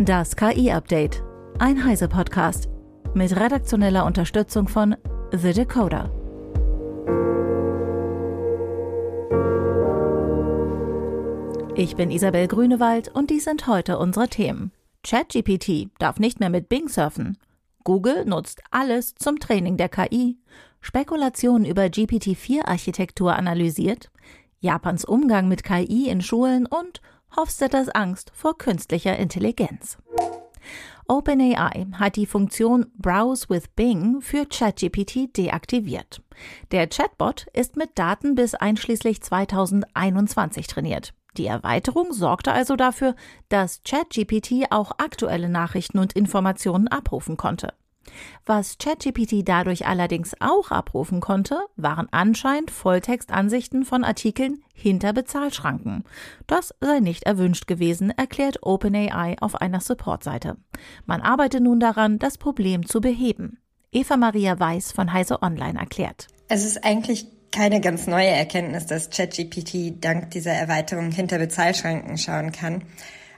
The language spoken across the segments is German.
Das KI-Update. Ein Heise-Podcast. Mit redaktioneller Unterstützung von The Decoder. Ich bin Isabel Grünewald und dies sind heute unsere Themen. ChatGPT darf nicht mehr mit Bing surfen. Google nutzt alles zum Training der KI. Spekulationen über GPT-4-Architektur analysiert. Japans Umgang mit KI in Schulen und Hofstetters Angst vor künstlicher Intelligenz. OpenAI hat die Funktion Browse with Bing für ChatGPT deaktiviert. Der Chatbot ist mit Daten bis einschließlich 2021 trainiert. Die Erweiterung sorgte also dafür, dass ChatGPT auch aktuelle Nachrichten und Informationen abrufen konnte. Was ChatGPT dadurch allerdings auch abrufen konnte, waren anscheinend Volltextansichten von Artikeln hinter Bezahlschranken. Das sei nicht erwünscht gewesen, erklärt OpenAI auf einer Supportseite. Man arbeite nun daran, das Problem zu beheben. Eva Maria Weiß von Heise Online erklärt. Es ist eigentlich keine ganz neue Erkenntnis, dass ChatGPT dank dieser Erweiterung hinter Bezahlschranken schauen kann.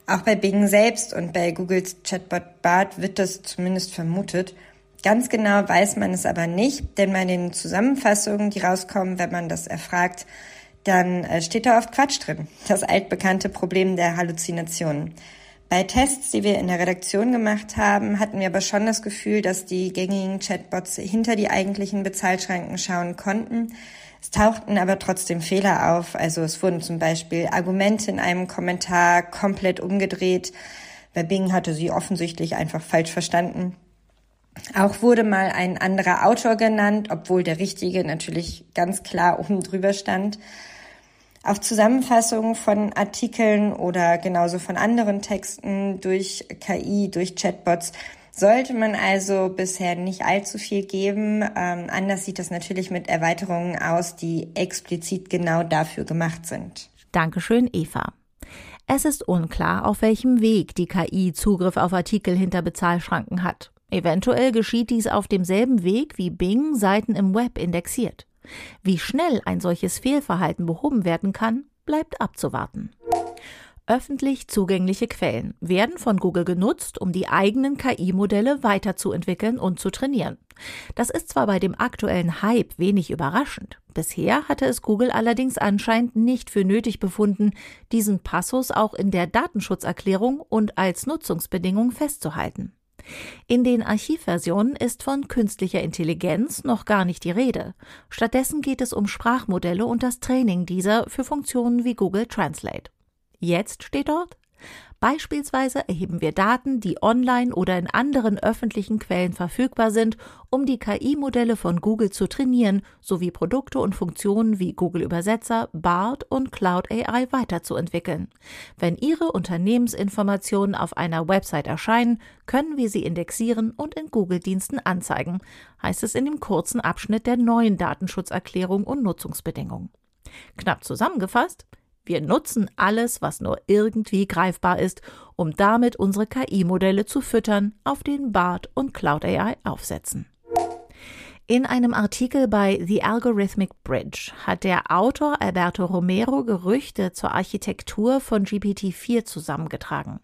Auch bei Bing selbst und bei Googles Chatbot Bart wird das zumindest vermutet. Ganz genau weiß man es aber nicht, denn bei den Zusammenfassungen, die rauskommen, wenn man das erfragt, dann äh, steht da oft Quatsch drin. Das altbekannte Problem der Halluzinationen. Bei Tests, die wir in der Redaktion gemacht haben, hatten wir aber schon das Gefühl, dass die gängigen Chatbots hinter die eigentlichen Bezahlschranken schauen konnten. Es tauchten aber trotzdem Fehler auf. Also es wurden zum Beispiel Argumente in einem Kommentar komplett umgedreht. Bei Bing hatte sie offensichtlich einfach falsch verstanden. Auch wurde mal ein anderer Autor genannt, obwohl der richtige natürlich ganz klar oben drüber stand. Auch Zusammenfassungen von Artikeln oder genauso von anderen Texten durch KI, durch Chatbots sollte man also bisher nicht allzu viel geben. Ähm, anders sieht das natürlich mit Erweiterungen aus, die explizit genau dafür gemacht sind. Dankeschön, Eva. Es ist unklar, auf welchem Weg die KI Zugriff auf Artikel hinter Bezahlschranken hat. Eventuell geschieht dies auf demselben Weg, wie Bing Seiten im Web indexiert. Wie schnell ein solches Fehlverhalten behoben werden kann, bleibt abzuwarten. Öffentlich zugängliche Quellen werden von Google genutzt, um die eigenen KI-Modelle weiterzuentwickeln und zu trainieren. Das ist zwar bei dem aktuellen Hype wenig überraschend. Bisher hatte es Google allerdings anscheinend nicht für nötig befunden, diesen Passus auch in der Datenschutzerklärung und als Nutzungsbedingung festzuhalten. In den Archivversionen ist von künstlicher Intelligenz noch gar nicht die Rede. Stattdessen geht es um Sprachmodelle und das Training dieser für Funktionen wie Google Translate. Jetzt steht dort, Beispielsweise erheben wir Daten, die online oder in anderen öffentlichen Quellen verfügbar sind, um die KI-Modelle von Google zu trainieren, sowie Produkte und Funktionen wie Google Übersetzer, BART und Cloud AI weiterzuentwickeln. Wenn Ihre Unternehmensinformationen auf einer Website erscheinen, können wir sie indexieren und in Google-Diensten anzeigen, heißt es in dem kurzen Abschnitt der neuen Datenschutzerklärung und Nutzungsbedingungen. Knapp zusammengefasst, wir nutzen alles, was nur irgendwie greifbar ist, um damit unsere KI-Modelle zu füttern, auf den BART und Cloud AI aufsetzen. In einem Artikel bei The Algorithmic Bridge hat der Autor Alberto Romero Gerüchte zur Architektur von GPT-4 zusammengetragen.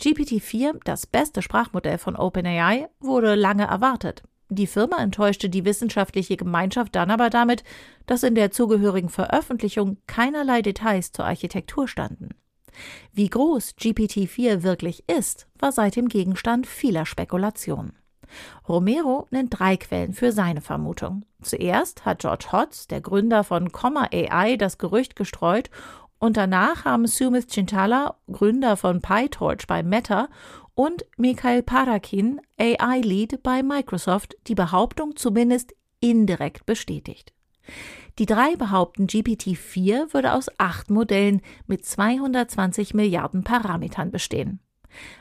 GPT-4, das beste Sprachmodell von OpenAI, wurde lange erwartet. Die Firma enttäuschte die wissenschaftliche Gemeinschaft dann aber damit, dass in der zugehörigen Veröffentlichung keinerlei Details zur Architektur standen. Wie groß GPT-4 wirklich ist, war seitdem Gegenstand vieler Spekulationen. Romero nennt drei Quellen für seine Vermutung. Zuerst hat George Hotz, der Gründer von Comma AI, das Gerücht gestreut und danach haben Sumit Chintala, Gründer von PyTorch bei Meta und Mikhail Parakin, AI-Lead bei Microsoft, die Behauptung zumindest indirekt bestätigt. Die drei behaupten, GPT-4 würde aus acht Modellen mit 220 Milliarden Parametern bestehen.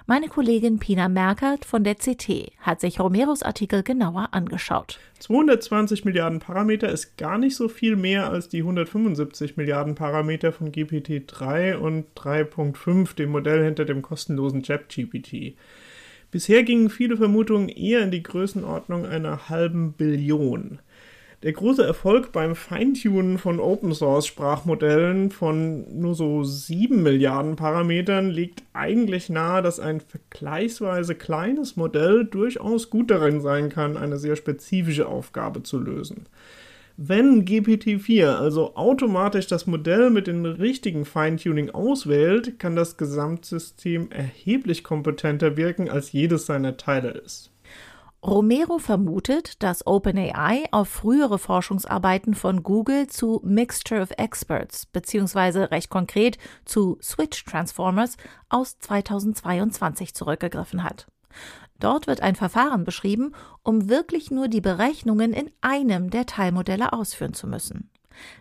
Meine Kollegin Pina Merkert von der CT hat sich Romeros Artikel genauer angeschaut. 220 Milliarden Parameter ist gar nicht so viel mehr als die 175 Milliarden Parameter von GPT-3 und 3.5, dem Modell hinter dem kostenlosen ChatGPT. Bisher gingen viele Vermutungen eher in die Größenordnung einer halben Billion. Der große Erfolg beim Feintunen von Open Source Sprachmodellen von nur so 7 Milliarden Parametern liegt eigentlich nahe, dass ein vergleichsweise kleines Modell durchaus gut darin sein kann, eine sehr spezifische Aufgabe zu lösen. Wenn GPT-4 also automatisch das Modell mit dem richtigen Feintuning auswählt, kann das Gesamtsystem erheblich kompetenter wirken, als jedes seiner Teile ist. Romero vermutet, dass OpenAI auf frühere Forschungsarbeiten von Google zu Mixture of Experts beziehungsweise recht konkret zu Switch Transformers aus 2022 zurückgegriffen hat. Dort wird ein Verfahren beschrieben, um wirklich nur die Berechnungen in einem der Teilmodelle ausführen zu müssen.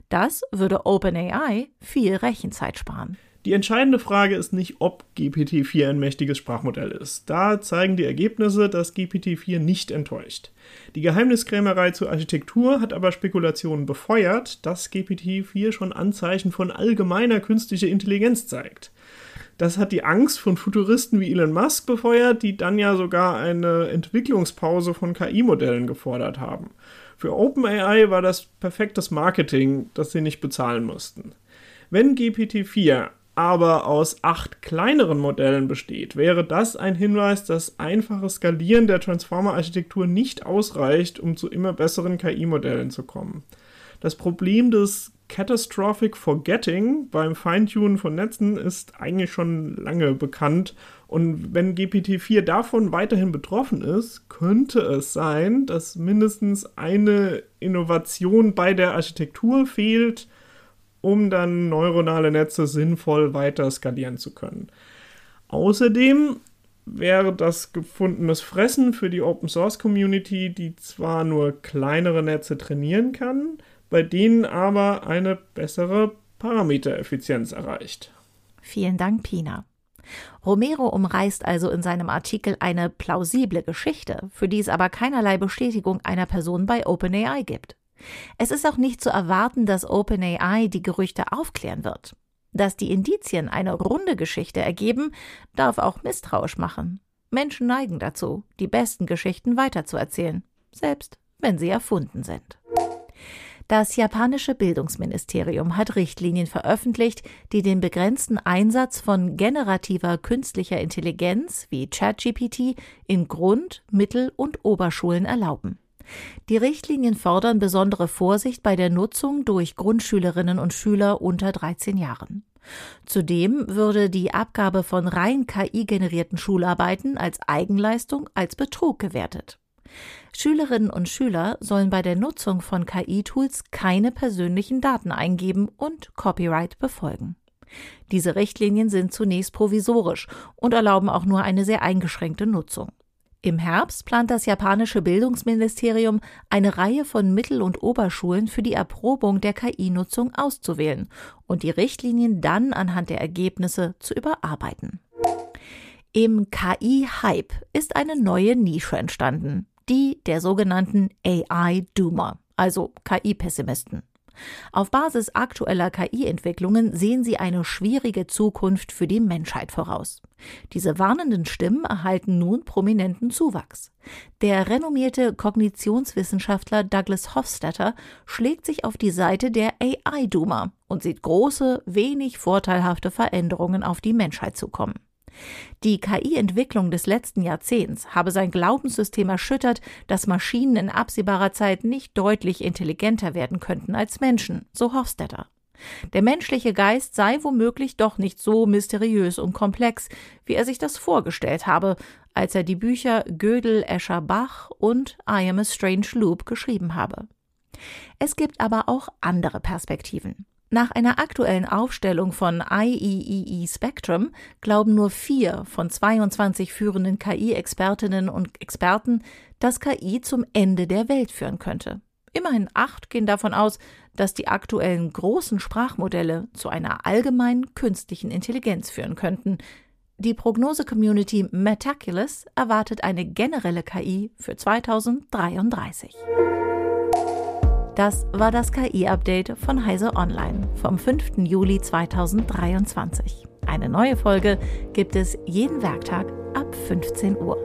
Das würde OpenAI viel Rechenzeit sparen. Die entscheidende Frage ist nicht, ob GPT-4 ein mächtiges Sprachmodell ist. Da zeigen die Ergebnisse, dass GPT-4 nicht enttäuscht. Die Geheimniskrämerei zur Architektur hat aber Spekulationen befeuert, dass GPT-4 schon Anzeichen von allgemeiner künstlicher Intelligenz zeigt. Das hat die Angst von Futuristen wie Elon Musk befeuert, die dann ja sogar eine Entwicklungspause von KI-Modellen gefordert haben. Für OpenAI war das perfektes Marketing, das sie nicht bezahlen mussten. Wenn GPT-4 aber aus acht kleineren Modellen besteht, wäre das ein Hinweis, dass einfaches Skalieren der Transformer-Architektur nicht ausreicht, um zu immer besseren KI-Modellen zu kommen. Das Problem des Catastrophic Forgetting beim Feintunen von Netzen ist eigentlich schon lange bekannt. Und wenn GPT-4 davon weiterhin betroffen ist, könnte es sein, dass mindestens eine Innovation bei der Architektur fehlt, um dann neuronale Netze sinnvoll weiter skalieren zu können. Außerdem wäre das gefundenes Fressen für die Open Source Community, die zwar nur kleinere Netze trainieren kann, bei denen aber eine bessere Parametereffizienz erreicht. Vielen Dank, Pina. Romero umreißt also in seinem Artikel eine plausible Geschichte, für die es aber keinerlei Bestätigung einer Person bei OpenAI gibt. Es ist auch nicht zu erwarten, dass OpenAI die Gerüchte aufklären wird. Dass die Indizien eine runde Geschichte ergeben, darf auch misstrauisch machen. Menschen neigen dazu, die besten Geschichten weiterzuerzählen, selbst wenn sie erfunden sind. Das japanische Bildungsministerium hat Richtlinien veröffentlicht, die den begrenzten Einsatz von generativer künstlicher Intelligenz wie ChatGPT in Grund-, Mittel- und Oberschulen erlauben. Die Richtlinien fordern besondere Vorsicht bei der Nutzung durch Grundschülerinnen und Schüler unter 13 Jahren. Zudem würde die Abgabe von rein KI-generierten Schularbeiten als Eigenleistung als Betrug gewertet. Schülerinnen und Schüler sollen bei der Nutzung von KI-Tools keine persönlichen Daten eingeben und Copyright befolgen. Diese Richtlinien sind zunächst provisorisch und erlauben auch nur eine sehr eingeschränkte Nutzung. Im Herbst plant das japanische Bildungsministerium, eine Reihe von Mittel- und Oberschulen für die Erprobung der KI-Nutzung auszuwählen und die Richtlinien dann anhand der Ergebnisse zu überarbeiten. Im KI-Hype ist eine neue Nische entstanden, die der sogenannten AI-Doomer, also KI-Pessimisten. Auf Basis aktueller KI-Entwicklungen sehen sie eine schwierige Zukunft für die Menschheit voraus. Diese warnenden Stimmen erhalten nun prominenten Zuwachs. Der renommierte Kognitionswissenschaftler Douglas Hofstadter schlägt sich auf die Seite der AI-Doomer und sieht große, wenig vorteilhafte Veränderungen auf die Menschheit zukommen. Die KI-Entwicklung des letzten Jahrzehnts habe sein Glaubenssystem erschüttert, dass Maschinen in absehbarer Zeit nicht deutlich intelligenter werden könnten als Menschen, so Hofstetter. Der menschliche Geist sei womöglich doch nicht so mysteriös und komplex, wie er sich das vorgestellt habe, als er die Bücher Gödel, Escher, Bach und I Am a Strange Loop geschrieben habe. Es gibt aber auch andere Perspektiven. Nach einer aktuellen Aufstellung von IEEE e Spectrum glauben nur vier von 22 führenden KI-Expertinnen und Experten, dass KI zum Ende der Welt führen könnte. Immerhin acht gehen davon aus, dass die aktuellen großen Sprachmodelle zu einer allgemeinen künstlichen Intelligenz führen könnten. Die Prognose-Community Metaculus erwartet eine generelle KI für 2033. Das war das KI-Update von Heise Online vom 5. Juli 2023. Eine neue Folge gibt es jeden Werktag ab 15 Uhr.